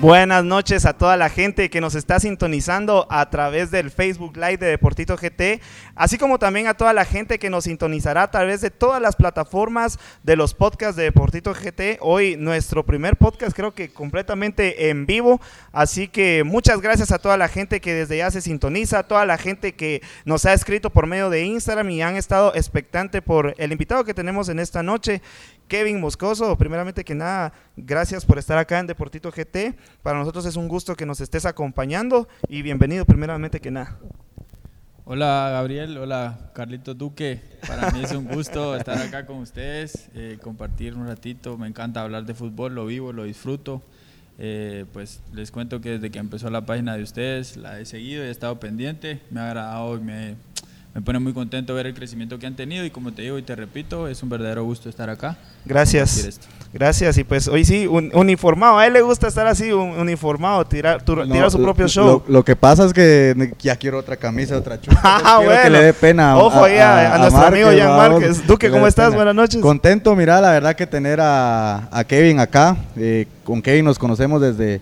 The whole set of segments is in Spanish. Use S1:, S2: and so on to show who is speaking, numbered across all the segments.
S1: Buenas noches a toda la gente que nos está sintonizando a través del Facebook Live de Deportito GT, así como también a toda la gente que nos sintonizará a través de todas las plataformas de los podcasts de Deportito GT. Hoy nuestro primer podcast creo que completamente en vivo, así que muchas gracias a toda la gente que desde ya se sintoniza, a toda la gente que nos ha escrito por medio de Instagram y han estado expectante por el invitado que tenemos en esta noche. Kevin Moscoso, primeramente que nada, gracias por estar acá en Deportito GT. Para nosotros es un gusto que nos estés acompañando y bienvenido primeramente que nada.
S2: Hola Gabriel, hola Carlito Duque. Para mí es un gusto estar acá con ustedes, eh, compartir un ratito. Me encanta hablar de fútbol, lo vivo, lo disfruto. Eh, pues les cuento que desde que empezó la página de ustedes la he seguido y he estado pendiente. Me ha agradado y me, me pone muy contento ver el crecimiento que han tenido y como te digo y te repito, es un verdadero gusto estar acá.
S1: Gracias. Gracias. Y pues hoy sí, un, uniformado. A él le gusta estar así, un, uniformado, tirar, tu,
S3: No,
S1: tirar su
S3: lo-
S1: propio
S3: lo-
S1: show.
S3: Lo, que pasa es que ya quiero otra camisa, otra chupa.
S1: Ah,
S3: quiero que
S1: bueno.
S3: le dé pena.
S1: Ojo ahí a- a nuestro amigo Jan Márquez. Duque, ¿cómo estás?
S3: pena.
S1: Buenas noches.
S3: Contento, mira, la verdad que tener a, a Kevin acá. Eh, con Kevin nos conocemos desde,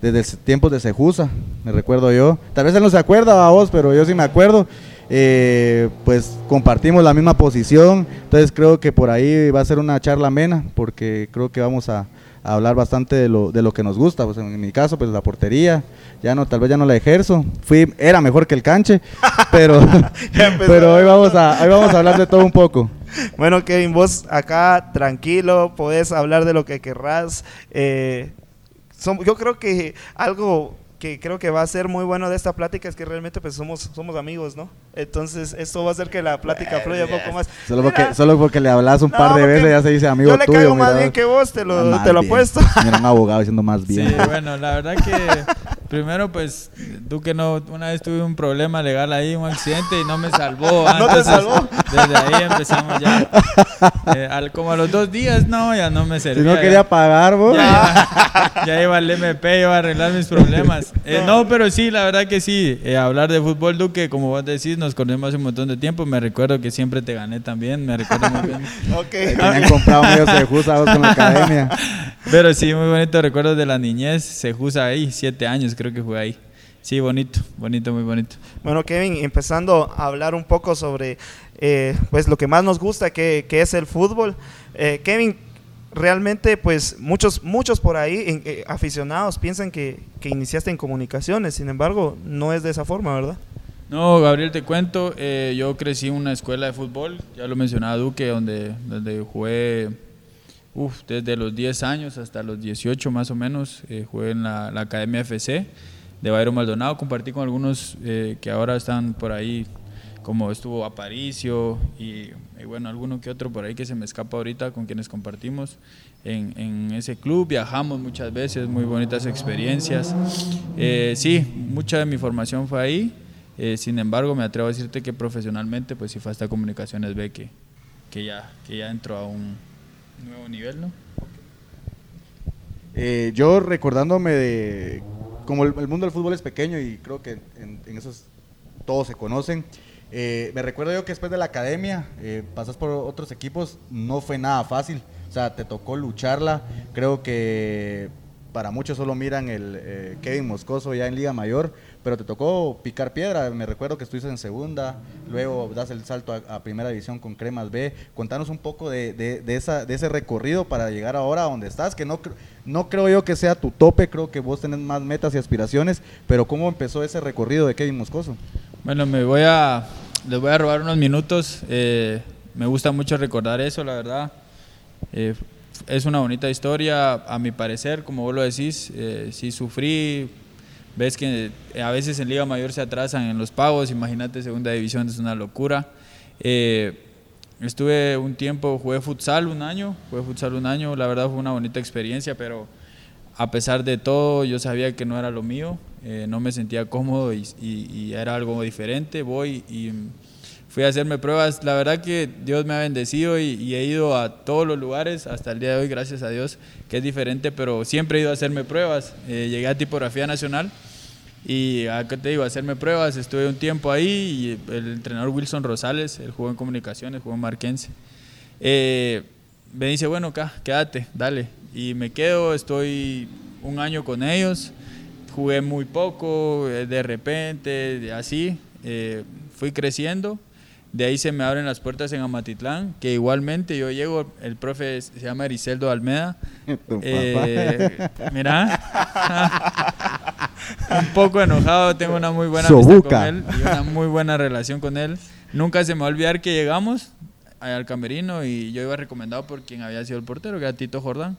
S3: desde tiempos de Sejusa, me recuerdo yo. Tal vez él no se acuerda a vos, pero yo sí me acuerdo. Eh, pues compartimos la misma posición, entonces creo que por ahí va a ser una charla amena, porque creo que vamos a, a hablar bastante de lo, de lo que nos gusta. Pues en mi caso, pues la portería, ya no, tal vez ya no la ejerzo. Fui, era mejor que el canche, pero, pero hoy vamos a, hoy vamos a hablar de todo un poco.
S1: Bueno, Kevin, vos acá tranquilo, podés hablar de lo que querrás. Eh, yo creo que algo que creo que va a ser muy bueno de esta plática es que realmente pues somos, somos amigos, ¿no? Entonces esto va a hacer que la plática fluya un poco más.
S3: Solo
S1: Mira,
S3: porque, solo porque le hablas un
S1: No,
S3: par de veces ya se dice amigo
S1: yo le
S3: tuyo.
S1: caigo más
S3: mira.
S1: bien que vos, te lo, te lo apuesto.
S3: Mira, un abogado diciendo más bien.
S2: Sí, bueno, la verdad que primero pues Duque no, una vez tuve un problema legal ahí, un accidente y no me salvó. ah,
S1: ¿No te salvó?
S2: Desde ahí empezamos ya. Eh, al- como a los dos días, no, ya no me
S3: si
S2: servía.
S3: no
S2: ya.
S3: quería pagar, vos.
S2: Ya, ya, ya iba al MP, iba a arreglar mis problemas. Eh, no, pero sí, la verdad que sí. eh, hablar de fútbol, Duque, como vos decís, nos conocemos hace un montón de tiempo. Me recuerdo que siempre te gané también, me recuerdo muy bien.
S1: ok.
S3: Tenían comprado medio Sejusa vos con la academia.
S2: Pero sí, muy bonito recuerdos de la niñez. Se juza ahí, siete años creo que jugué ahí. Sí, bonito, bonito, muy bonito.
S1: Bueno, Kevin, empezando a hablar un poco sobre eh, pues lo que más nos gusta, que, que es el fútbol. Eh, Kevin, realmente pues muchos, muchos por ahí en- eh, aficionados piensan que, que iniciaste en comunicaciones, sin embargo, no es de esa forma, ¿verdad?
S2: No, Gabriel, te cuento, eh, yo crecí en una escuela de fútbol, ya lo mencionaba Duque, donde, donde jugué uf, desde los 10 años hasta los 18 más o menos, eh, jugué en la, la Academia FC de Bayro Maldonado, compartí con algunos eh, que ahora están por ahí, como estuvo Aparicio y, y bueno, alguno que otro por ahí que se me escapa ahorita con quienes compartimos en, en ese club, viajamos muchas veces, muy bonitas experiencias. Eh, sí, mucha de mi formación fue ahí. Eh, sin embargo, me atrevo a decirte que profesionalmente, pues sí fue hasta Comunicaciones B que, que, ya, que ya entró a un nuevo nivel, ¿no?
S3: Eh, yo recordándome de. Como el, mundo del fútbol es pequeño y creo que en, en esos todos se conocen. eh, me recuerdo yo que después de la academia eh, pasas por otros equipos, no fue nada fácil. O sea, te tocó lucharla. Creo que para muchos solo miran el eh, Kevin Moscoso ya en Liga Mayor, pero te tocó picar piedra. Me recuerdo que estuviste en segunda, luego das el salto a, primera división con Cremas B. Contanos un poco de, de- de esa, de ese recorrido para llegar ahora a donde estás, que no, no creo yo que sea tu tope, creo que vos tenés más metas y aspiraciones, pero ¿cómo empezó ese recorrido de Kevin Moscoso?
S2: Bueno, me voy a, les voy a robar unos minutos. eh, me gusta mucho recordar eso, la verdad. Eh, es una bonita historia, a mi parecer, como vos lo decís. eh, sí sufrí. Ves que a veces en Liga Mayor se atrasan en los pagos. Imagínate, segunda división es una locura. Eh, estuve un tiempo, jugué futsal un año. Jugué futsal un año. La verdad fue una bonita experiencia, pero a pesar de todo, yo sabía que no era lo mío, eh, no me sentía cómodo y, y, era algo diferente. Voy y fui a hacerme pruebas. La verdad que Dios me ha bendecido y, he ido a todos los lugares hasta el día de hoy, gracias a Dios, que es diferente, pero siempre he ido a hacerme pruebas. Eh, llegué a Tipografía Nacional y acá te digo, a hacerme pruebas. Estuve un tiempo ahí y el entrenador Wilson Rosales, el jugó en comunicaciones, jugó en Marquense. Eh, me dice, bueno, acá, quédate, dale. Y me quedo, estoy un año con ellos, jugué muy poco, eh, de repente, así, eh, fui creciendo. De ahí se me abren las puertas en Amatitlán, que igualmente yo llego, el profe se llama Ericeldo Almeda. Eh, mira, un poco enojado, tengo una muy buena amistad con él y una muy buena relación con él. Nunca se me va a olvidar que llegamos al camerino y yo iba recomendado por quien había sido el portero, que era Tito Jordán.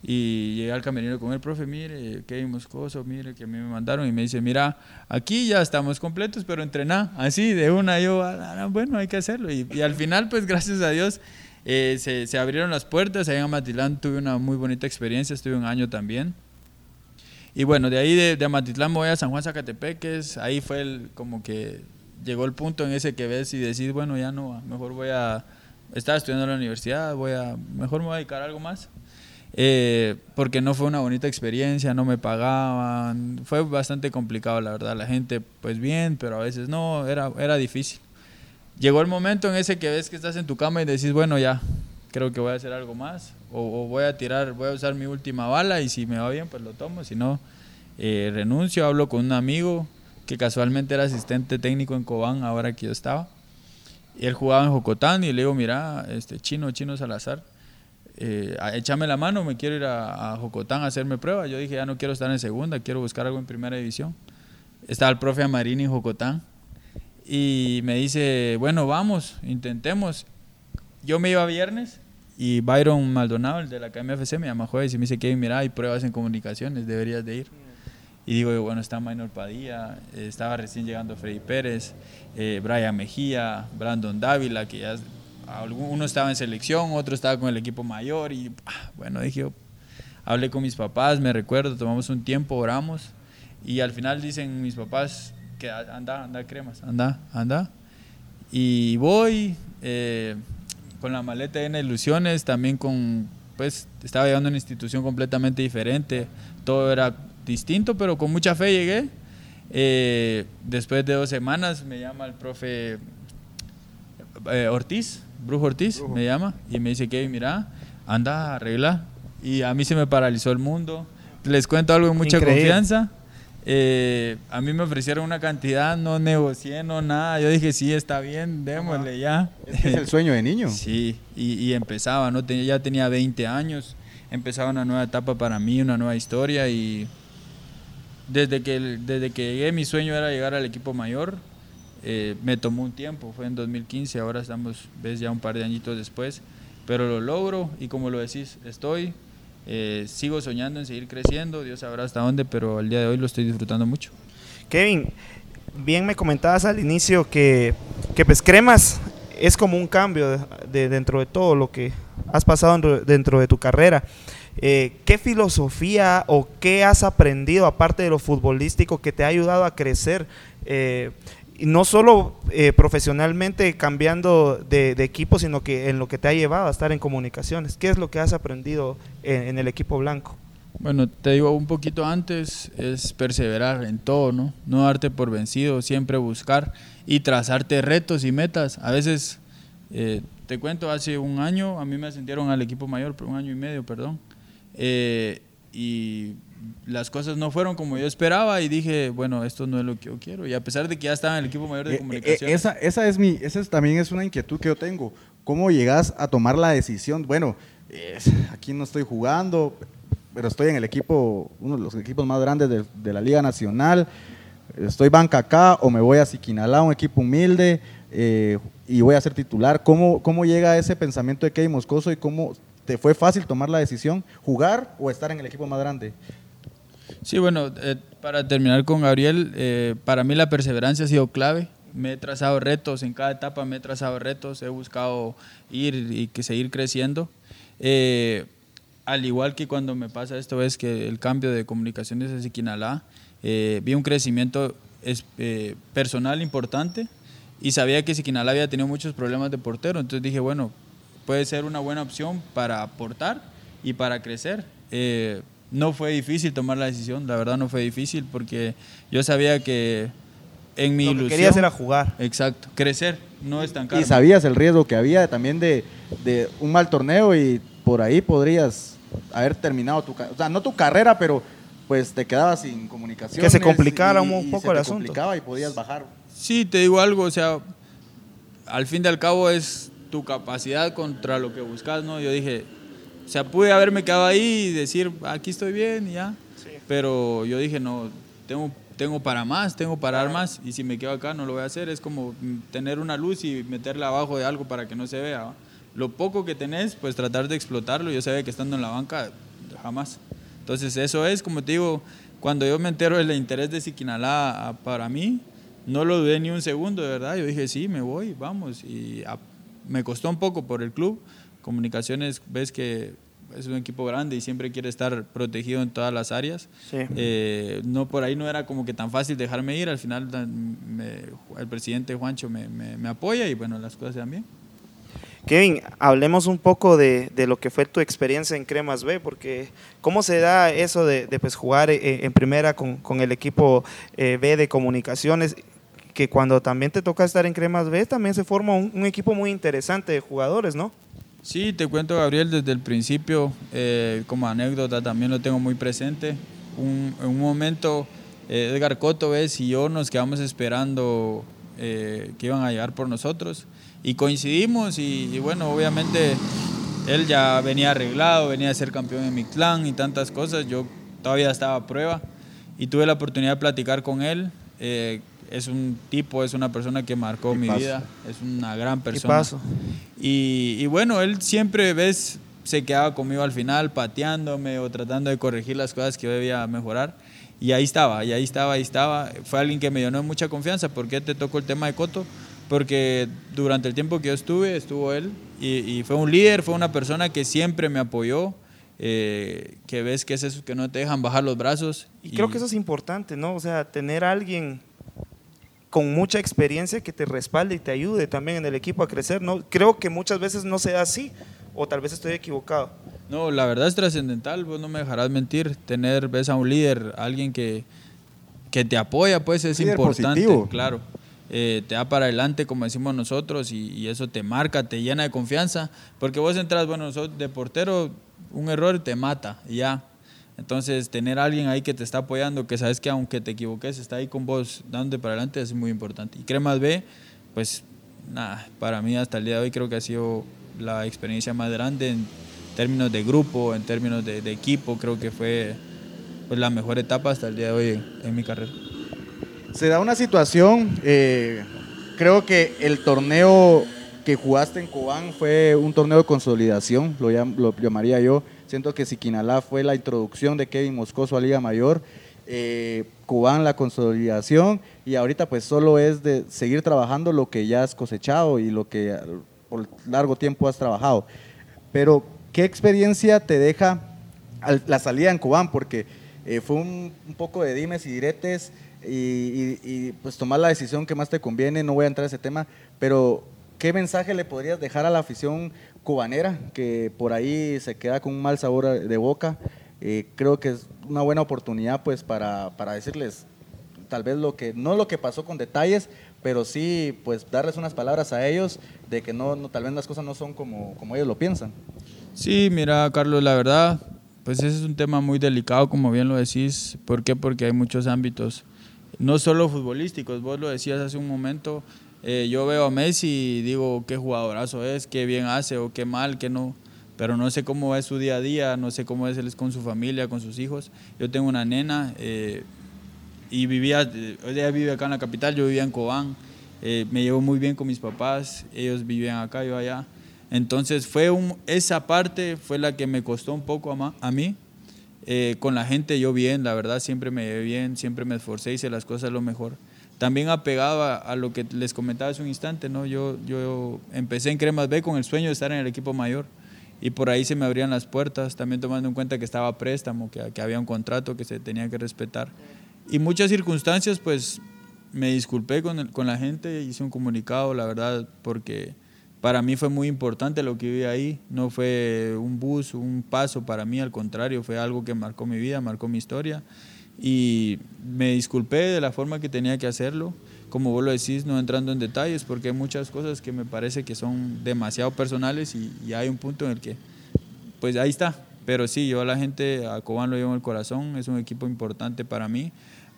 S2: Y llegué al camerino con el profe, mire, qué moscoso, mire, que a mí me mandaron y me dice, mira, aquí ya estamos completos, pero entrená, así, de una, yo, ah, bueno, hay que hacerlo. Y, al final, pues gracias a Dios, eh, se, se, abrieron las puertas, ahí en Amatilán tuve una muy bonita experiencia, estuve un año también. Y bueno, de ahí de, de Amatitlán voy a San Juan Zacatepeques, ahí fue el, como que llegó el punto en ese que ves y decís, bueno, ya no, mejor voy a, estaba estudiando en la universidad, voy a, mejor me voy a dedicar a algo más. Eh, porque no fue una bonita experiencia, no me pagaban, fue bastante complicado la verdad, la gente pues bien, pero a veces no, era, era difícil. Llegó el momento en ese que ves que estás en tu cama y decís, bueno ya, creo que voy a hacer algo más, o, voy a tirar, voy a usar mi última bala y si me va bien pues lo tomo, si no eh, renuncio, hablo con un amigo que casualmente era asistente técnico en Cobán ahora que yo estaba, y él jugaba en Jocotán y le digo, mira, este chino, chino Salazar, eh, échame la mano, me quiero ir a, Jocotán a hacerme prueba. Yo dije, ya no quiero estar en segunda, quiero buscar algo en primera división. Estaba el profe Amarini en Jocotán y me dice, bueno, vamos, intentemos. Yo me iba viernes y Byron Maldonado, el de la KMFC, me llama jueves y me dice, Kevin, mira, hay pruebas en comunicaciones, deberías de ir. Y digo, bueno, está Maynor Padilla, estaba recién llegando Freddy Pérez, eh, Brian Mejía, Brandon Dávila, que ya uno estaba en selección, otro estaba con el equipo mayor y ah, bueno, dije, hablé con mis papás, me recuerdo, tomamos un tiempo, oramos y al final dicen mis papás que anda, anda cremas, anda, anda. Y voy eh, con la maleta de ilusiones, también con, pues estaba llegando a una institución completamente diferente, todo era distinto, pero con mucha fe llegué. Eh, después de dos semanas me llama el profe eh, Ortiz, Brujo Ortiz me llama y me dice, que mira, anda, arregla. Y a mí se me paralizó el mundo. Les cuento algo de mucha confianza. Eh, a mí me ofrecieron una cantidad, no negocié, no nada. Yo dije, sí, está bien, démosle ya.
S3: Es, el sueño de niño.
S2: sí, y, empezaba, ¿no? ya tenía 20 años, empezaba una nueva etapa para mí, una nueva historia. Y desde que, desde que llegué, mi sueño era llegar al equipo mayor. Eh, me tomó un tiempo, fue en 2015, ahora estamos, ves, ya un par de añitos después, pero lo logro y como lo decís, estoy, eh, sigo soñando en seguir creciendo, Dios sabrá hasta dónde, pero al día de hoy lo estoy disfrutando mucho.
S1: Kevin, bien me comentabas al inicio que, que pues Cremas es como un cambio de, dentro de todo lo que has pasado dentro, de tu carrera. Eh, ¿Qué filosofía o qué has aprendido aparte de lo futbolístico que te ha ayudado a crecer? No solo eh, profesionalmente cambiando de, equipo, sino que en lo que te ha llevado a estar en comunicaciones. ¿Qué es lo que has aprendido en, el equipo blanco?
S2: Bueno, te digo un poquito antes, es perseverar en todo, ¿no? No darte por vencido, siempre buscar y trazarte retos y metas. A veces, eh, te cuento, hace un año a mí me ascendieron al equipo mayor, un año y medio, perdón. Eh, y las cosas no fueron como yo esperaba y dije, bueno, esto no es lo que yo quiero. Y a pesar de que ya estaba en el equipo mayor de eh, comunicación.
S3: Eh, esa, esa, es mi, esa también es una inquietud que yo tengo. ¿Cómo llegas a tomar la decisión? Bueno, aquí no estoy jugando, pero estoy en el equipo, uno de los equipos más grandes de, la Liga Nacional. Estoy banca acá o me voy a Siquinalá, un equipo humilde, eh, y voy a ser titular. ¿Cómo, ¿Cómo llega ese pensamiento de Kevin Moscoso y cómo te fue fácil tomar la decisión, jugar o estar en el equipo más grande?
S2: Sí, bueno, eh, para terminar con Gabriel, eh, para mí la perseverancia ha sido clave. Me he trazado retos, en cada etapa me he trazado retos, he buscado ir y que seguir creciendo. Eh, al igual que cuando me pasa esto, es que el cambio de comunicaciones de Siquinalá, eh, vi un crecimiento es, eh, personal importante y sabía que Siquinalá había tenido muchos problemas de portero, entonces dije, bueno, puede ser una buena opción para aportar y para crecer. Eh, no fue difícil tomar la decisión, la verdad no fue difícil porque yo sabía que en mi
S1: Lo que
S2: ilusión...
S1: querías era jugar.
S2: Exacto, crecer, no estancarme.
S3: Y sabías el riesgo que había también de, de un mal torneo y por ahí podrías haber terminado tu carrera. O sea, no tu carrera, pero pues te quedabas sin comunicación.
S1: Que se complicara un poco
S3: se
S1: el
S3: te
S1: asunto.
S3: complicaba y podías bajar.
S2: Sí, te digo algo, o sea, al fin y al cabo es tu capacidad contra lo que buscas, ¿no? Yo dije, o sea, pude haberme quedado ahí y decir, aquí estoy bien y ya, pero yo dije, no, tengo, tengo para más, tengo para dar más, y si me quedo acá no lo voy a hacer, es como tener una luz y meterla abajo de algo para que no se vea. Lo poco que tenés, pues tratar de explotarlo, yo sabía que estando en la banca, jamás. Entonces eso es, como te digo, cuando yo me entero del interés de Siquinalá a- para mí, no lo dudé ni un segundo, de verdad. Yo dije, sí, me voy, vamos. Y a- me costó un poco por el club. Comunicaciones, ves que es un equipo grande y siempre quiere estar protegido en todas las áreas.
S1: Sí.
S2: Eh, no, por ahí no era como que tan fácil dejarme ir. Al final me- el presidente Juancho me, me- me apoya y bueno, las cosas se dan bien.
S1: Kevin, hablemos un poco de, de lo que fue tu experiencia en Cremas B, porque ¿cómo se da eso de, de, pues, jugar eh, en primera con, con el equipo eh, B de comunicaciones? Que cuando también te toca estar en Cremas B, también se forma un, un equipo muy interesante de jugadores, ¿no?
S2: Sí, te cuento, Gabriel, desde el principio, eh, como anécdota, también lo tengo muy presente. Un- en un momento, eh, Edgar Coto, y yo nos quedamos esperando eh, que iban a llegar por nosotros. Y coincidimos, y, y bueno, obviamente él ya venía arreglado, venía a ser campeón en mi clan y tantas cosas. Yo todavía estaba a prueba y tuve la oportunidad de platicar con él. Es un tipo, es una persona que marcó mi
S3: Tipazo.
S2: vida, es una gran persona.
S1: paso.
S2: Y, y bueno, él siempre, ves, se quedaba conmigo al final, pateándome o tratando de corregir las cosas que yo debía mejorar. Y ahí estaba, y ahí estaba, ahí estaba. Fue alguien que me llenó de mucha confianza. ¿Por qué te tocó el tema de Coto? Porque durante el tiempo que yo estuve, estuvo él. Y, y fue un líder, fue una persona que siempre me apoyó. eh, que ves que es eso que no te dejan bajar los brazos.
S1: Y creo que eso es importante, ¿no? O sea, tener a alguien con mucha experiencia que te respalde y te ayude también en el equipo a crecer, ¿no? Creo que muchas veces no se da así, o tal vez estoy equivocado.
S2: No, la verdad es trascendental, vos no me dejarás mentir. Tener, ves a un líder, alguien que, que te apoya, pues es
S3: Líder
S2: importante,
S3: positivo.
S2: claro. Eh, te da para adelante, como decimos nosotros, y, y eso te marca, te llena de confianza. Porque vos entras, bueno, sos de portero, un error te mata, y ya. Entonces, tener alguien ahí que te está apoyando, que sabes que aunque te equivoques, está ahí con vos, dándote para adelante, es muy importante. Y Cremas B, pues nada, para mí hasta el día de hoy creo que ha sido la experiencia más grande en términos de grupo, en términos de, equipo, creo que fue pues, la mejor etapa hasta el día de hoy en, mi carrera.
S3: Se da una situación, eh, creo que el torneo que jugaste en Cobán fue un torneo de consolidación, lo llamaría yo. Siento que Siquinalá fue la introducción de Kevin Moscoso a Liga Mayor, eh, Cobán la consolidación y ahorita pues solo es de seguir trabajando lo que ya has cosechado y lo que por largo tiempo has trabajado. Pero, ¿qué experiencia te deja la salida en Cobán? Porque eh, fue un, poco de dimes y diretes y- y, pues tomar la decisión que más te conviene, no voy a entrar a ese tema, pero ¿qué mensaje le podrías dejar a la afición cubanera que por ahí se queda con un mal sabor de boca? Eh, creo que es una buena oportunidad pues para, para decirles tal vez lo que, no lo que pasó con detalles, pero sí pues darles unas palabras a ellos de que no, no- tal vez las cosas no son como, como ellos lo piensan.
S2: Sí, mira, Carlos, la verdad, pues ese es un tema muy delicado, como bien lo decís. ¿Por qué? Porque hay muchos ámbitos, no solo futbolísticos. Vos lo decías hace un momento. Eh, yo veo a Messi y digo qué jugadorazo es, qué bien hace o qué mal, qué no. Pero no sé cómo es su día a día, no sé cómo es él con su familia, con sus hijos. Yo tengo una nena eh, y vivía, eh, ella vive acá en la capital, yo vivía en Cobán. eh, me llevo muy bien con mis papás, ellos vivían acá, yo allá. Entonces fue un, esa parte fue la que me costó un poco a, ma- a mí. Eh, con la gente yo bien, la verdad siempre me llevé bien, siempre me esforcé, hice las cosas lo mejor. También apegado a, lo que les comentaba hace un instante, ¿no? Yo, yo empecé en Cremas B con el sueño de estar en el equipo mayor y por ahí se me abrían las puertas, también tomando en cuenta que estaba préstamo, que, que había un contrato que se tenía que respetar. Y muchas circunstancias, pues me disculpé con, el- con la gente, hice un comunicado, la verdad, porque para mí fue muy importante lo que viví ahí. No fue un bus, un paso para mí, al contrario, fue algo que marcó mi vida, marcó mi historia. Y me disculpé de la forma que tenía que hacerlo. Como vos lo decís, no entrando en detalles, porque hay muchas cosas que me parece que son demasiado personales y, y hay un punto en el que, pues ahí está. Pero sí, yo a la gente, a Cobán lo llevo en el corazón, es un equipo importante para mí.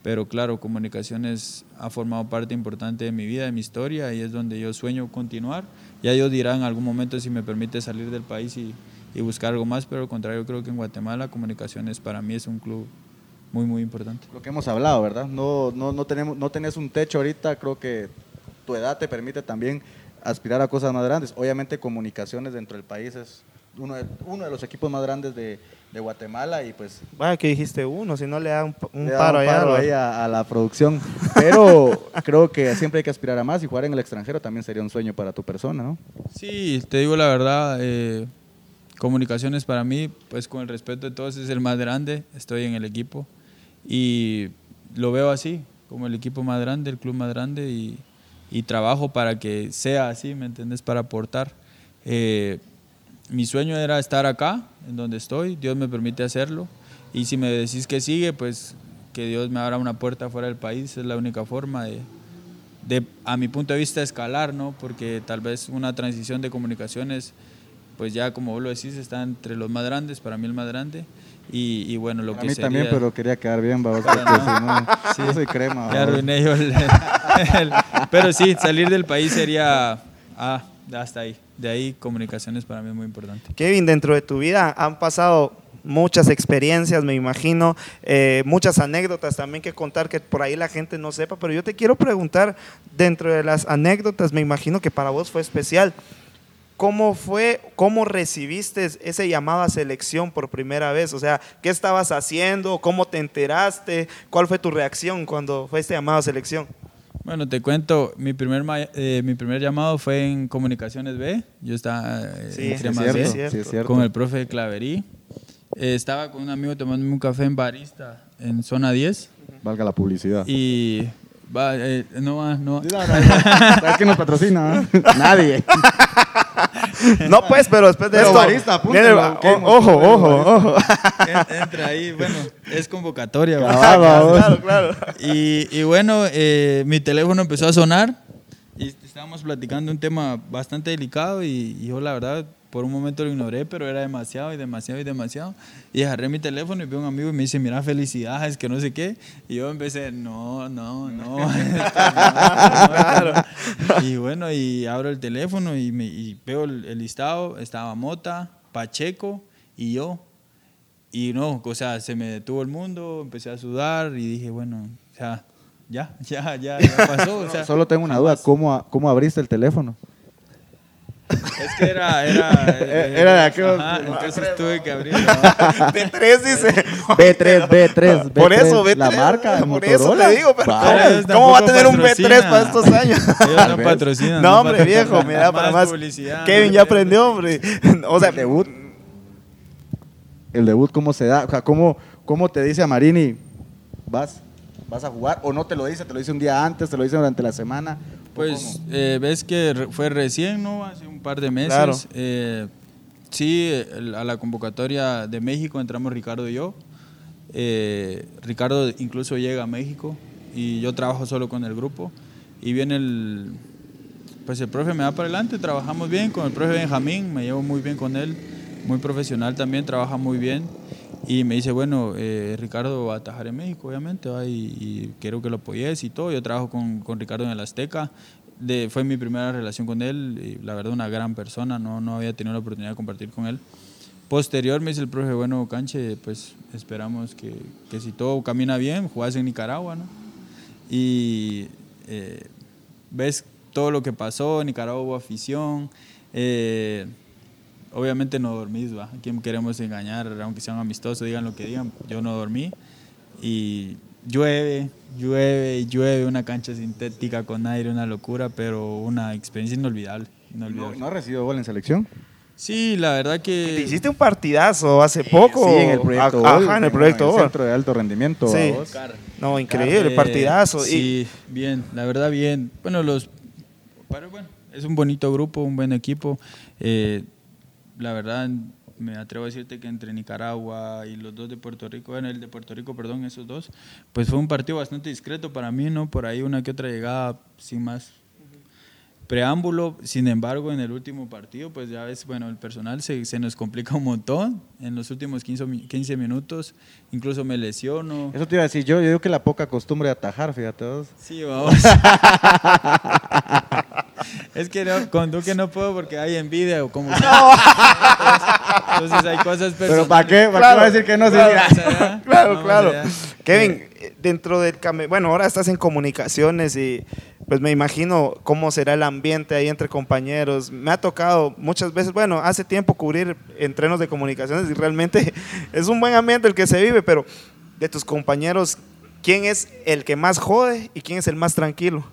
S2: Pero claro, comunicaciones ha formado parte importante de mi vida, de mi historia, y es donde yo sueño continuar. Ya ellos dirán en algún momento si me permite salir del país y, y buscar algo más, pero al contrario, creo que en Guatemala comunicaciones para mí es un club muy, muy importante.
S3: Lo que hemos hablado, ¿verdad? No, no, no, tenemos, no tenés un techo ahorita, creo que tu edad te permite también aspirar a cosas más grandes. Obviamente comunicaciones dentro del país es uno de, uno de los equipos más grandes de, de Guatemala y pues
S1: Bueno, que dijiste uno, si no le da un, un
S3: le da
S1: paro
S3: un paro ahí a, a la producción. Pero creo que siempre hay que aspirar a más y jugar en el extranjero también sería un sueño para tu persona, ¿no?
S2: Sí, te digo la verdad, eh, comunicaciones para mí, pues con el respeto de todos, es el más grande, estoy en el equipo y lo veo así, como el equipo más grande, el club más grande y, y trabajo para que sea así, ¿me entiendes? Para aportar. Eh, mi sueño era estar acá, en donde estoy, Dios me permite hacerlo y si me decís que sigue, pues que Dios me abra una puerta fuera del país, es la única forma de, de, a mi punto de vista, escalar, ¿no? Porque tal vez una transición de comunicaciones, pues ya como vos lo decís, está entre los más grandes, para mí el más grande. Y, y bueno, lo
S3: a
S2: que
S3: mí
S2: sería...
S3: también, pero quería quedar bien, babos,
S2: Pero
S3: porque si no,
S2: Sí.
S3: yo soy crema.
S2: Ya
S3: babos.
S2: arruiné yo el, el- Pero sí, salir del país sería... Ah, hasta ahí. De ahí comunicaciones para mí es muy importante.
S1: Kevin, dentro de tu vida han pasado muchas experiencias, me imagino, eh, muchas anécdotas también que contar que por ahí la gente no sepa, pero yo te quiero preguntar, dentro de las anécdotas, me imagino que para vos fue especial. ¿Cómo fue, cómo recibiste ese llamado a selección por primera vez? O sea, ¿qué estabas haciendo? ¿Cómo te enteraste? ¿Cuál fue tu reacción cuando fue este llamado a selección?
S2: Bueno, te cuento, mi primer, eh, mi primer llamado fue en Comunicaciones B. Yo estaba eh,
S1: Sí,
S2: en
S1: es cierto,
S2: B,
S3: sí, es cierto.
S2: con el profe Claverí. Eh, estaba con un amigo tomándome un café en Barista, en zona 10.
S3: Valga la publicidad.
S2: Y... Va, eh, no va, no va.
S3: ¿Sabes quién nos patrocina? Nadie.
S1: No, pues, pero después de
S3: Pero
S1: esto.
S3: barista,
S1: ojo, ojo, ojo.
S2: En- Entra ahí, bueno, es convocatoria.
S3: Cabal, babos.
S1: Claro, claro.
S2: Y, y bueno, eh, mi teléfono empezó a sonar y estábamos platicando un tema bastante delicado y, y yo la verdad por un momento lo ignoré, pero era demasiado y demasiado y demasiado. Y agarré mi teléfono y vi a un amigo y me dice, mira, felicidades, que no sé qué. Y yo empecé, no, no, no. y bueno, y abro el teléfono y, me, y veo el, el listado, estaba Mota, Pacheco y yo. Y no, o sea, se me detuvo el mundo, empecé a sudar y dije, bueno, o sea, ya, ya, ya, ya pasó. O sea,
S3: Solo tengo una duda. ¿Cómo, ¿Cómo abriste el teléfono?
S2: Es que era, era, eh,
S3: Era de aquellos-
S2: Ajá, entonces tuve que abrirlo.
S1: B3 dice.
S3: B3, B3,
S1: Por
S3: B3,
S1: eso, B3.
S3: La marca,
S1: Por
S3: Motorola.
S1: eso te digo, pero. ¿cómo, va a tener un B3
S2: patrocinan.
S1: para estos años?
S2: Ellos no patrocinan.
S1: No, hombre,
S2: patrocinan.
S1: viejo, mira, para más.
S2: publicidad.
S1: Kevin ya aprendió, hombre. O sea,
S3: el debut. El debut, ¿cómo se da? O sea, ¿cómo, cómo te dice a Marini, vas, vas a jugar? ¿O no te lo dice? ¿Te lo dice un día antes? ¿Te lo dice durante la semana? ¿O
S2: Pues eh, ves que fue recién, ¿no? Hace un par de meses.
S1: Claro.
S2: Eh, sí, a la convocatoria de México entramos Ricardo y yo. Eh, Ricardo incluso llega a México y yo trabajo solo con el grupo. Y viene el, pues el profe me da para adelante, trabajamos bien con el profe Benjamín, me llevo muy bien con él, muy profesional también, trabaja muy bien. Y me dice, bueno, eh, Ricardo va a atajar en México, obviamente, va, y, y quiero que lo apoyes y todo. Yo trabajo con, con Ricardo en el Azteca. De, fue mi primera relación con él, y la verdad una gran persona, no, no había tenido la oportunidad de compartir con él. Posterior me dice el profe, bueno, Canche, pues esperamos que, que si todo camina bien, jugás en Nicaragua, ¿no? Y eh, ves todo lo que pasó, en Nicaragua hubo afición, eh, obviamente no dormís, ¿va? ¿A quién queremos engañar? Aunque sean amistosos, digan lo que digan, yo no dormí. Y llueve, llueve llueve, una cancha sintética con aire, una locura, pero una experiencia inolvidable.
S3: ¿No,
S2: inolvidable.
S3: no ha recibido gol en selección?
S2: Sí, la verdad que...
S1: Te hiciste un partidazo hace poco.
S3: Sí, en el proyecto
S1: Ajá, en el proyecto
S3: en el
S1: Gol.
S3: centro de alto rendimiento.
S1: Sí. No, increíble, partidazo. Y
S2: Sí, bien, la verdad bien. Bueno, los, pero bueno, es un bonito grupo, un buen equipo. Eh, la verdad, me atrevo a decirte que entre Nicaragua y los dos de Puerto Rico, bueno, el de Puerto Rico, perdón, esos dos, pues fue un partido bastante discreto para mí, ¿no? Por ahí una que otra llegada sin más preámbulo. Sin embargo, en el último partido, pues ya ves, bueno, el personal se, se nos complica un montón. En los últimos 15, mi- 15 minutos, incluso me lesiono.
S3: Eso te iba a decir yo. Yo digo que la poca costumbre de atajar, fíjate vos.
S2: Sí, vamos. es que no, con Duque no puedo porque hay envidia o como... Entonces hay cosas
S3: Pero ¿para qué? ¿Para
S1: Claro,
S3: qué va a decir que no? Sí,
S1: claro. claro, claro. Kevin, dentro del bueno, ahora estás en comunicaciones y pues me imagino cómo será el ambiente ahí entre compañeros. Me ha tocado muchas veces, bueno, hace tiempo cubrir entrenos de comunicaciones y realmente es un buen ambiente el que se vive, pero de tus compañeros, ¿quién es el que más jode y quién es el más tranquilo?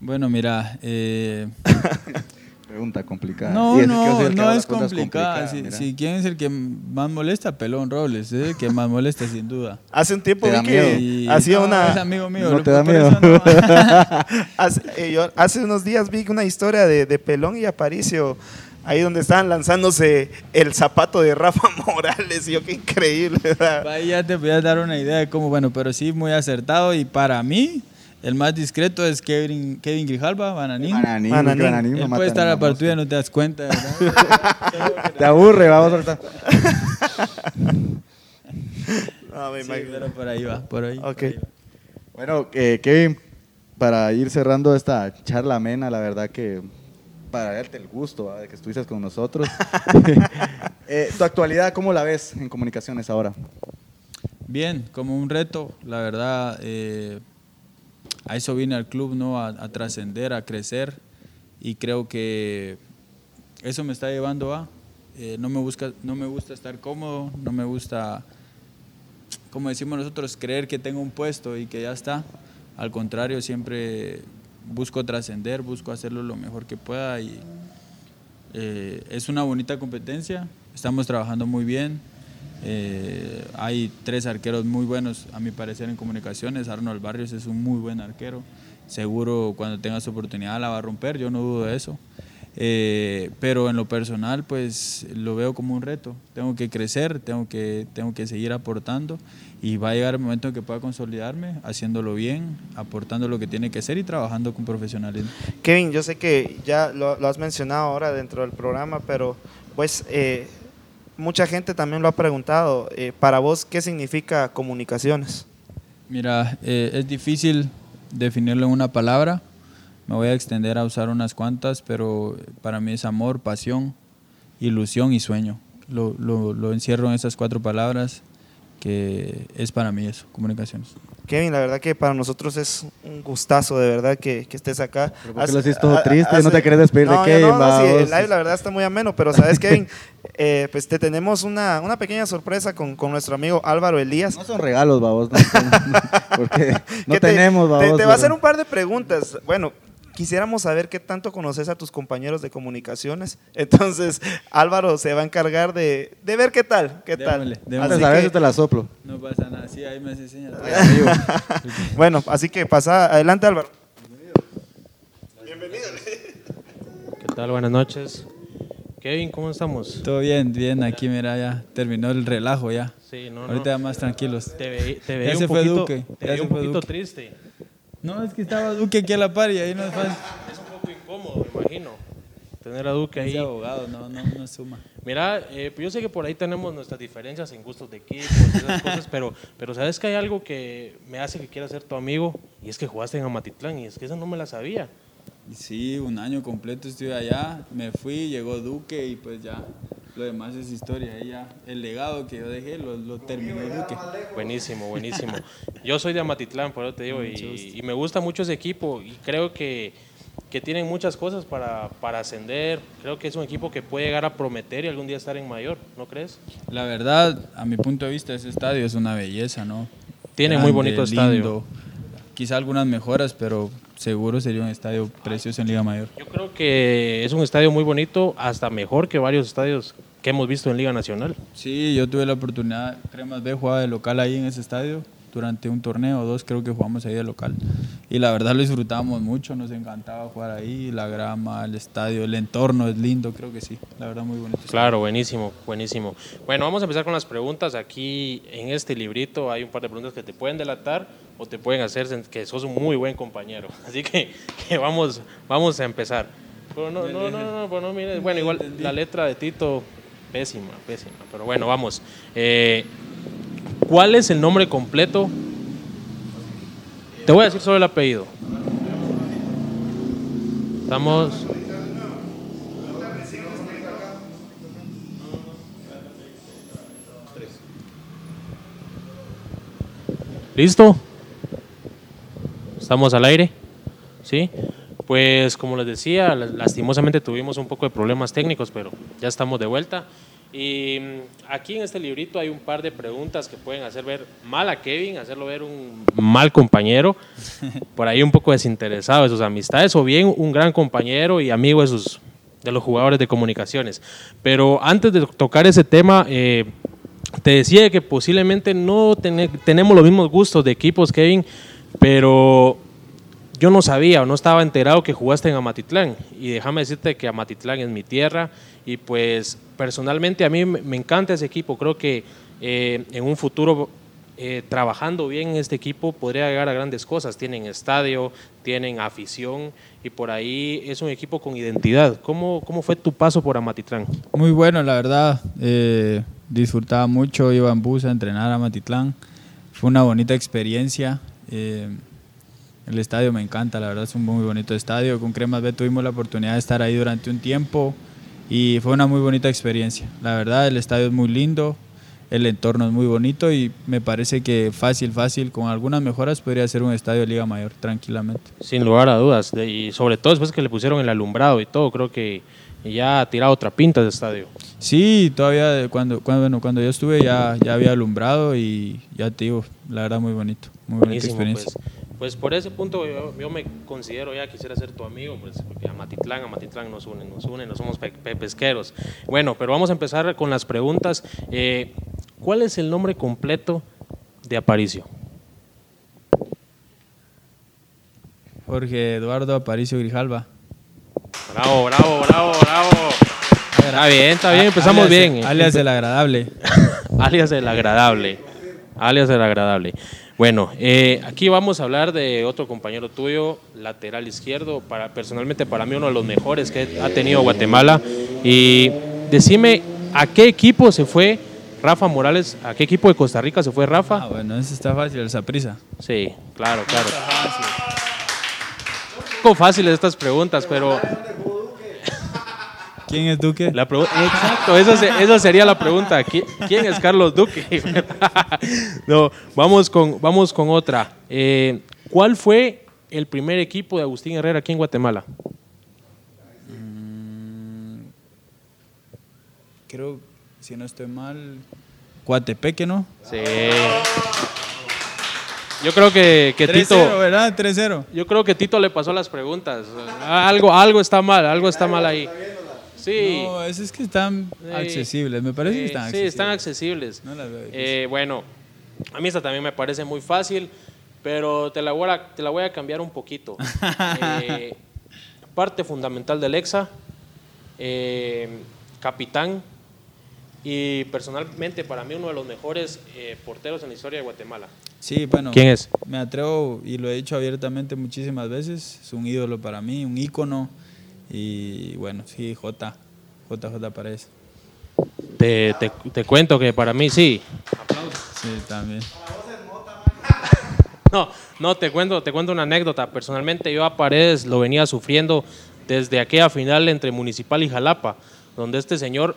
S2: Bueno, mira, eh,
S3: Pregunta complicada.
S2: no, no,
S3: que
S2: no es complicada. Si, si quién es el que más molesta, Pelón Robles, es el que más molesta sin duda.
S1: Hace un tiempo
S3: ¿Te
S1: vi que hacía
S2: no,
S1: una...
S2: Es amigo mío.
S3: No te da miedo.
S2: no.
S1: Hace, eh, yo hace unos días vi una historia de, de Pelón y Aparicio, ahí donde estaban lanzándose el zapato de Rafa Morales. Y yo, qué increíble. ¿verdad?
S2: Ahí ya te voy a dar una idea de cómo, bueno, pero sí muy acertado y para mí el más discreto es Kevin, Kevin Grijalva, Bananín.
S3: Bananín,
S1: Bananín.
S3: Bananín
S2: Él
S3: no
S2: puede
S3: mata
S2: estar a la partida no te das cuenta, ¿verdad?
S3: Te aburre, vamos ahorita.
S1: No, me
S2: Sí, pero por ahí va, por ahí.
S1: Ok.
S2: por ahí va.
S3: Bueno, eh, Kevin, para ir cerrando esta charla amena, la verdad que para darte el gusto ¿va? de que estuvieses con nosotros. Eh, ¿Tu actualidad cómo la ves en comunicaciones ahora?
S2: Bien, como un reto, la verdad, eh, a eso vine al club, ¿no? A, trascender, a crecer y creo que eso me está llevando a. eh, no, me busca, no me gusta estar cómodo, no me gusta, como decimos nosotros, creer que tengo un puesto y que ya está. Al contrario, siempre busco trascender, busco hacerlo lo mejor que pueda y eh, es una bonita competencia, estamos trabajando muy bien. Eh, hay tres arqueros muy buenos, a mi parecer, en comunicaciones. Arnold Barrios es un muy buen arquero. Seguro cuando tenga su oportunidad la va a romper, yo no dudo de eso. Eh, pero en lo personal, pues lo veo como un reto. Tengo que crecer, tengo que, tengo que seguir aportando y va a llegar el momento en que pueda consolidarme, haciéndolo bien, aportando lo que tiene que ser y trabajando con profesionalismo.
S1: Kevin, yo sé que ya lo, lo has mencionado ahora dentro del programa, pero pues eh, mucha gente también lo ha preguntado. eh, para vos, ¿qué significa comunicaciones?
S2: Mira, eh, es difícil definirlo en una palabra. Me voy a extender a usar unas cuantas, pero para mí es amor, pasión, ilusión y sueño. Lo, lo- lo encierro en esas cuatro palabras que es para mí eso, comunicaciones.
S1: Kevin, la verdad que para nosotros es un gustazo, de verdad, que, que estés acá.
S3: ¿Pero por qué
S1: Hace-
S3: lo haces todo triste?
S1: hace-
S3: ¿No te querés despedir de
S1: No,
S3: Kevin,
S1: No, no, sí, el live la verdad está muy ameno, pero sabes, Kevin, Eh, pues te tenemos una, una pequeña sorpresa con, con nuestro amigo Álvaro Elías.
S3: No son regalos, babos. No, porque no
S1: que te-
S3: tenemos,
S1: te,
S3: babos.
S1: te va a hacer un par de preguntas. Bueno, quisiéramos saber qué tanto conoces a tus compañeros de comunicaciones. Entonces, Álvaro se va a encargar de, de ver qué tal, qué tal. Así
S3: a veces
S1: que-
S3: te la soplo.
S2: No pasa nada, sí, ahí me hace señas.
S1: bueno, así que pasa, adelante Álvaro.
S4: ¿Qué tal? Buenas noches. Kevin, ¿cómo estamos?
S2: Todo bien, bien, aquí mira ya, terminó el relajo ya.
S4: Sí, no,
S2: Ahorita
S4: no.
S2: ya más tranquilos.
S4: Te, ve- te
S2: Ya
S4: veía
S2: se
S4: un
S2: fue
S4: poquito,
S2: Duque,
S4: te
S2: ya
S4: veía
S2: se
S4: un
S2: fue
S4: poquito
S2: Duque.
S4: triste.
S2: No, es que estaba Duque aquí a la par y ahí no es fácil.
S4: Es un poco incómodo, me imagino. Tener a Duque ahí.
S2: Ese abogado, no, no, no suma.
S4: Mira, eh, pues yo sé que por ahí tenemos nuestras diferencias en gustos de equipo, esas cosas, pero, pero sabes que hay algo que me hace que quiera ser tu amigo y es que jugaste en Amatitlán y es que esa no me la sabía.
S2: Sí, un año completo estuve allá, me fui, llegó Duque y pues ya, lo demás es historia. Ya, el legado que yo dejé lo, lo terminó Duque.
S4: Buenísimo, buenísimo. Yo soy de Amatitlán, por eso te digo, y, y me gusta mucho ese equipo y creo que, que tienen muchas cosas para, para ascender. Creo que es un equipo que puede llegar a prometer y algún día estar en mayor, ¿no crees?
S2: La verdad, a mi punto de vista, ese estadio es una belleza, ¿no?
S4: Tiene muy bonito estadio.
S2: Quizá algunas mejoras, pero seguro sería un estadio precioso en Liga Mayor.
S4: Yo creo que es un estadio muy bonito, hasta mejor que varios estadios que hemos visto en Liga Nacional.
S2: Sí, yo tuve la oportunidad, Cremas B jugaba de local ahí en ese estadio durante un torneo o dos, creo que jugamos ahí de local. Y la verdad lo disfrutábamos mucho, nos encantaba jugar ahí, la grama, el estadio, el entorno es lindo, creo que sí, la verdad muy bonito.
S4: Claro, buenísimo, buenísimo. Bueno, vamos a empezar con las preguntas. Aquí en este librito hay un par de preguntas que te pueden delatar o te pueden hacer que sos un muy buen compañero. Así que, que vamos, vamos a empezar. Pero no, no, no, no, no, mire, bueno, igual la letra de Tito, pésima, pésima. Pero bueno, vamos. Eh, ¿Cuál es el nombre completo? Te voy a decir solo el apellido. Estamos. ¿Listo? ¿Estamos al aire? ¿Sí? Pues como les decía, lastimosamente tuvimos un poco de problemas técnicos, pero ya estamos de vuelta. Y mm, aquí en este librito hay un par de preguntas que pueden hacer ver mal a Kevin, hacerlo ver un mal compañero, por ahí un poco desinteresado de sus amistades, o bien un gran compañero y amigo de, sus, de los jugadores de comunicaciones. Pero antes de tocar ese tema, eh, te decía que posiblemente no tenemos los mismos gustos de equipos, Kevin, pero yo no sabía o no estaba enterado que jugaste en Amatitlán. Y déjame decirte que Amatitlán es mi tierra y pues personalmente a mí me encanta ese equipo. Creo que eh, en un futuro, eh, trabajando bien en este equipo, podría llegar a grandes cosas. Tienen estadio, tienen afición y por ahí es un equipo con identidad. ¿Cómo, cómo fue tu paso por Amatitlán?
S2: Muy bueno, la verdad. Eh, disfrutaba mucho, iba en bus a entrenar a Amatitlán. Fue una bonita experiencia. el estadio me encanta, la verdad es un muy bonito estadio. Con Cremas B tuvimos la oportunidad de estar ahí durante un tiempo y fue una muy bonita experiencia. La verdad, el estadio es muy lindo, el entorno es muy bonito y me parece que fácil, fácil, con algunas mejoras podría ser un estadio de Liga Mayor tranquilamente.
S4: Sin lugar a dudas, y sobre todo después que le pusieron el alumbrado y todo, creo que ya ha tirado otra pinta de estadio.
S2: Sí, todavía cuando, cuando, bueno, cuando yo estuve ya, ya había alumbrado y ya te digo, la verdad muy bonito, muy bonita experiencia.
S4: Pues pues por ese punto yo, me considero ya quisiera ser tu amigo, pues, porque a Matitlán, a Matitlán nos unen, nos unen, no somos pesqueros. Bueno, pero vamos a empezar con las preguntas. Eh, ¿Cuál es el nombre completo de Aparicio?
S2: Jorge Eduardo Aparicio Grijalva.
S4: Bravo, bravo, bravo, bravo. Está bien, está bien, empezamos bien.
S2: Alias el agradable.
S4: alias el agradable. Alias el agradable. Bueno, eh, aquí vamos a hablar de otro compañero tuyo, lateral izquierdo, para, personalmente para mí uno de los mejores que ha tenido Guatemala. Y decime, ¿a qué equipo se fue Rafa Morales? ¿A qué equipo de Costa Rica se fue Rafa?
S2: Ah, bueno, eso está fácil, el Saprisa.
S4: Sí, claro, claro. Un poco fáciles estas preguntas, pero
S2: ¿Quién es Duque?
S4: La Exacto, esa, sería la pregunta. ¿Quién es Carlos Duque? no, vamos con, vamos con otra. Eh, ¿Cuál fue el primer equipo de Agustín Herrera aquí en Guatemala?
S2: Mm, creo, si no estoy mal, Coatepeque, ¿no?
S4: Sí. Yo creo que, que Tito.
S2: ¿verdad? 3-0.
S4: Yo creo que Tito le pasó las preguntas. Algo, algo está mal, algo está mal ahí. Sí.
S2: No, es, que están accesibles, me parece que están accesibles.
S4: Sí, están accesibles. eh, bueno, a mí esta también me parece muy fácil, pero te la voy a, te la voy a cambiar un poquito. eh, parte fundamental del EXA, eh, capitán y personalmente para mí uno de los mejores eh, porteros en la historia de Guatemala.
S2: Sí, bueno.
S4: ¿Quién es?
S2: Me atrevo y lo he dicho abiertamente muchísimas veces. Es un ídolo para mí, un ícono y bueno, sí, J, JJ Paredes.
S4: Te, te, te cuento que para mí sí.
S2: Sí, también.
S4: No, no, te cuento, te cuento una anécdota. Personalmente yo a Paredes lo venía sufriendo desde aquella final entre Municipal y Jalapa, donde este señor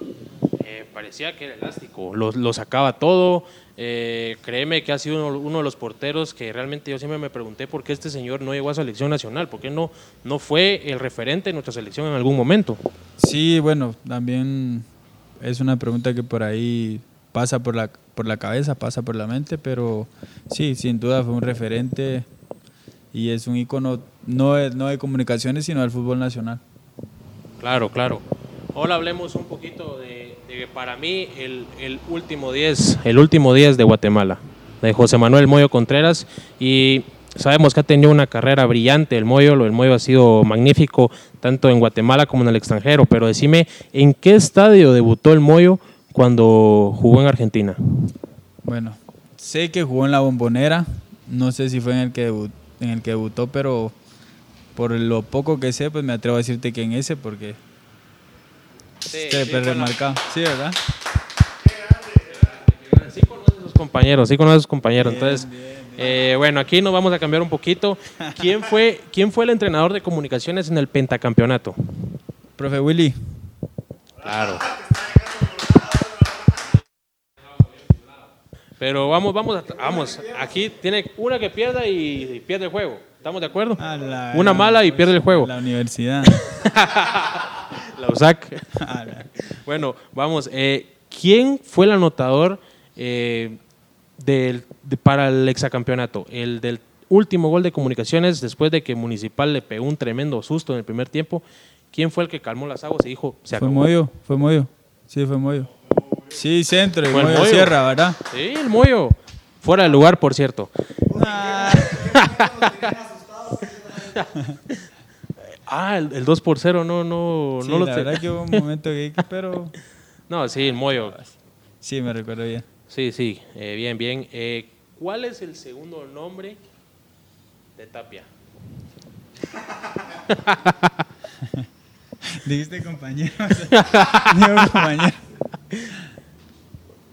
S4: eh, parecía que era elástico, lo, lo sacaba todo, eh, créeme que ha sido uno, de los porteros que realmente yo siempre me pregunté por qué este señor no llegó a selección nacional, por qué no, no fue el referente de nuestra selección en algún momento.
S2: Sí, bueno, también es una pregunta que por ahí pasa por la, por la cabeza, pasa por la mente, pero sí, sin duda fue un referente y es un icono no de, no de comunicaciones, sino del fútbol nacional.
S4: Claro, claro. Ahora hablemos un poquito de, de para mí el, el último 10, el último 10 de Guatemala, de José Manuel Moyo Contreras. Y sabemos que ha tenido una carrera brillante. El Moyo, el Moyo ha sido magnífico tanto en Guatemala como en el extranjero, pero decime, ¿en qué estadio debutó el Moyo cuando jugó en Argentina?
S2: Bueno, sé que jugó en la Bombonera, no sé si fue en el que debutó, en el que debutó, pero por lo poco que sé, pues me atrevo a decirte que en ese porque
S4: Sí, sí,
S2: sí,
S4: bueno.
S2: marcado. Sí, ¿verdad?
S4: Sí conoce a sus compañeros, sí conoce a sus compañeros. Entonces, eh, bueno, aquí nos vamos a cambiar un poquito. ¿Quién fue, ¿Quién fue el entrenador de comunicaciones en el pentacampeonato?
S2: Profe Willy,
S4: Claro. Pero vamos, vamos, a- vamos. Aquí tiene una que pierda y, y pierde el juego. ¿Estamos de acuerdo?
S2: La
S4: Una mala y pierde el juego.
S2: La universidad.
S4: La USAC.
S2: A la-
S4: Bueno, vamos. eh, ¿Quién fue el anotador eh, del, de- para el exacampeonato? El del último gol de comunicaciones después de que Municipal le pegó un tremendo susto en el primer tiempo. ¿Quién fue el que calmó las aguas y dijo, se
S2: fue
S4: acabó?
S2: Moyo, fue Moyo. Sí, fue Moyo. Sí, centro, y
S4: Fue el
S2: Moyo
S4: Moyo.
S2: Sierra, ¿verdad?
S4: Sí, el Moyo. Fuera de lugar, por cierto. Ah, el, el 2 por 0 no, no,
S2: Sí,
S4: no lo
S2: la verdad que hubo un momento que, pero
S4: No, sí, el Moyo.
S2: sí, me recuerdo bien.
S4: Sí, sí, eh, bien, bien. Eh, ¿Cuál es el segundo nombre de Tapia?
S2: Dijiste compañero. Digo compañero.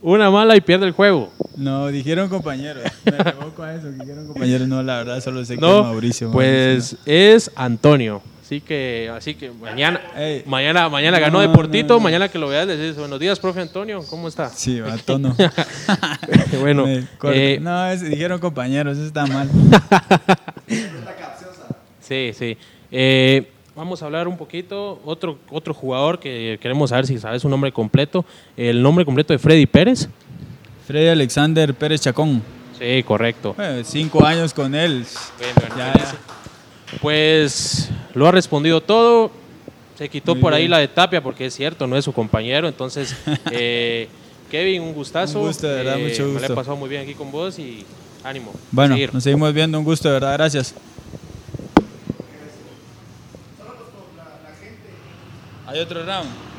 S4: Una mala y pierde el juego.
S2: No, dijeron compañeros. Me equivoco a eso, dijeron compañeros. No, la verdad, solo sé que
S4: No,
S2: es Mauricio.
S4: pues es Antonio. Así que, así que mañana,
S2: Ey.
S4: mañana, mañana ganó Deportito.
S2: no, no.
S4: Mañana que lo veas, le dices buenos días, profe Antonio. ¿Cómo está?
S2: Sí, va, tono.
S4: bueno, eh,
S2: no, es- dijeron compañeros, eso está mal.
S4: Sí, sí. Eh, vamos a hablar un poquito. Otro, otro jugador que queremos saber si sabes su nombre completo. El nombre completo de Freddy Pérez.
S2: Freddy Alexander Pérez Chacón.
S4: Sí, correcto.
S2: Eh, cinco años con él.
S4: Bien,
S2: Ya,
S4: buenísimo. Pues lo ha respondido todo. Se quitó
S2: Muy
S4: por ahí la de Tapia porque es cierto, no es su compañero. Entonces, eh, Kevin, un gustazo.
S2: Un gusto, de verdad,
S4: Eh,
S2: mucho
S4: Me la he
S2: gusto.
S4: pasado muy bien aquí con vos y ánimo.
S2: Bueno,
S4: seguir.
S2: nos seguimos viendo. Un gusto, de verdad. Gracias. Hay otro round.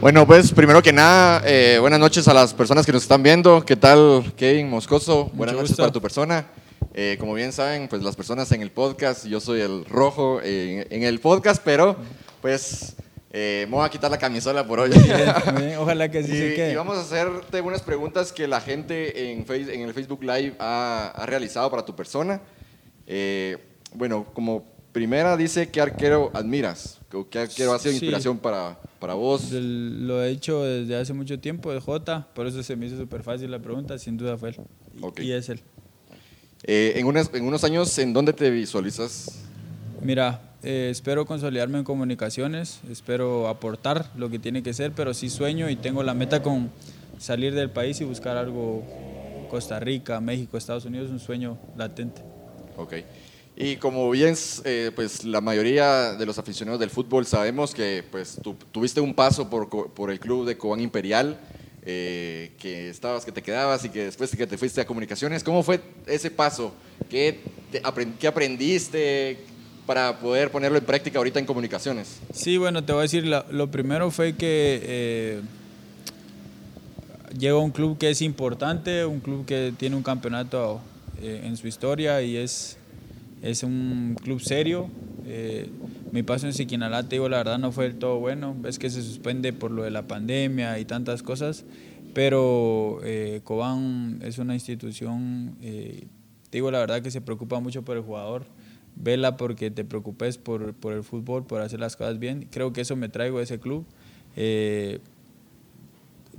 S5: Bueno, pues primero que nada, eh, buenas noches a las personas que nos están viendo. ¿Qué tal, Kevin Moscoso? Buenas noches
S2: gusto.
S5: para tu persona. Eh, como bien saben, pues las personas en el podcast, yo soy el rojo eh, en, en el podcast, pero pues eh, me voy a quitar la camisola por hoy.
S2: Muy bien, Ojalá que sí se
S5: Y,
S2: quede.
S5: y vamos a hacerte unas preguntas que la gente en, Face- en el Facebook Live ha, ha realizado para tu persona. Eh, bueno, como primera dice, ¿qué arquero admiras? ¿O ¿Qué arquero ha sido
S2: Sí.
S5: inspiración para, para vos?
S2: Lo he hecho desde hace mucho tiempo, de Jota, por eso se me hizo súper fácil la pregunta, sin duda fue él. Y-
S5: Ok.
S2: Y es él.
S5: Eh, en, unas- en unos años, ¿en dónde te visualizas?
S2: Mira, eh, espero consolidarme en comunicaciones, espero aportar lo que tiene que ser, pero sí sueño y tengo la meta con salir del país y buscar algo Costa Rica, México, Estados Unidos, un sueño latente.
S5: Ok. Y como bien, eh, pues la mayoría de los aficionados del fútbol sabemos que pues tuviste un paso por, por el club de Cobán Imperial, eh, que estabas, que te quedabas y que después que te fuiste a comunicaciones. ¿Cómo fue ese paso? ¿Qué, te apren- qué aprendiste para poder ponerlo en práctica ahorita en comunicaciones?
S2: Sí, bueno, te voy a decir, la- lo primero fue que eh, a un club que es importante, un club que tiene un campeonato eh, en su historia y es, es un club serio. Eh, mi paso en Siquinalá, te digo, la verdad no fue del todo bueno. Ves que se suspende por lo de la pandemia y tantas cosas, pero eh, Cobán es una institución, eh, te digo la verdad que se preocupa mucho por el jugador. Vela porque te preocupes por, por el fútbol, por hacer las cosas bien. Creo que eso me traigo de ese club. Eh,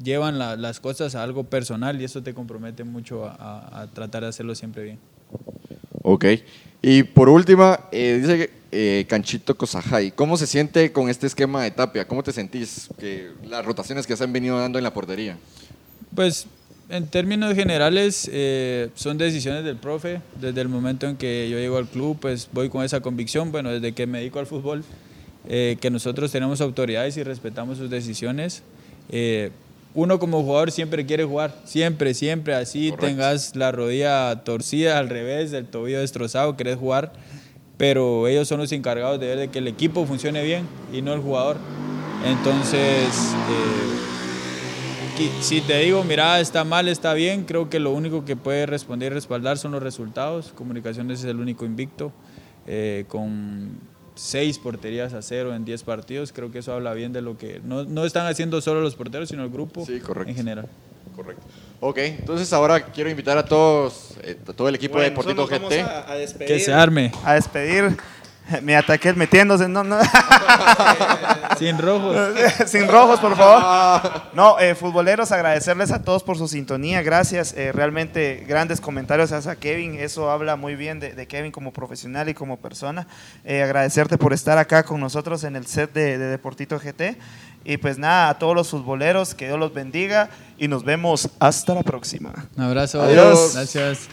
S2: llevan la- las cosas a algo personal y eso te compromete mucho a tratar de hacerlo siempre bien.
S5: Ok. Y por última, eh, dice eh, Canchito Cosajay, ¿cómo se siente con este esquema de Tapia? ¿Cómo te sentís? Que las rotaciones que se han venido dando en la portería.
S2: Pues en términos generales, eh, son decisiones del profe. Desde el momento en que yo llego al club, pues voy con esa convicción, bueno, desde que me dedico al fútbol, eh, que nosotros tenemos autoridades y respetamos sus decisiones. Eh, uno como jugador siempre quiere jugar, siempre, siempre, así tengas la rodilla torcida al revés, el tobillo destrozado, querés jugar, pero ellos son los encargados de ver de que el equipo funcione bien y no el jugador. Entonces, si te digo, mira, está mal, está bien, creo que lo único que puede responder y respaldar son los resultados. Comunicaciones es el único invicto, eh, con seis porterías a cero en diez partidos. Creo que eso habla bien de lo que no, no están haciendo solo los porteros, sino el grupo en general.
S5: Correcto. Ok, entonces ahora quiero invitar a todos, eh, a todo el equipo de Deportito GT.
S2: que se arme.
S1: A despedir. Mi ataque metiéndose, no, no.
S2: Sin rojos.
S1: Sin rojos, por favor. No, eh, futboleros, agradecerles a todos por su sintonía. Gracias. Eh, realmente grandes comentarios hacia Kevin. Eso habla muy bien de, Kevin como profesional y como persona. Eh, agradecerte por estar acá con nosotros en el set de, Deportito GT. Y pues nada, a todos los futboleros, que Dios los bendiga y nos vemos hasta la próxima.
S2: Un abrazo.
S1: Adiós.
S2: Gracias.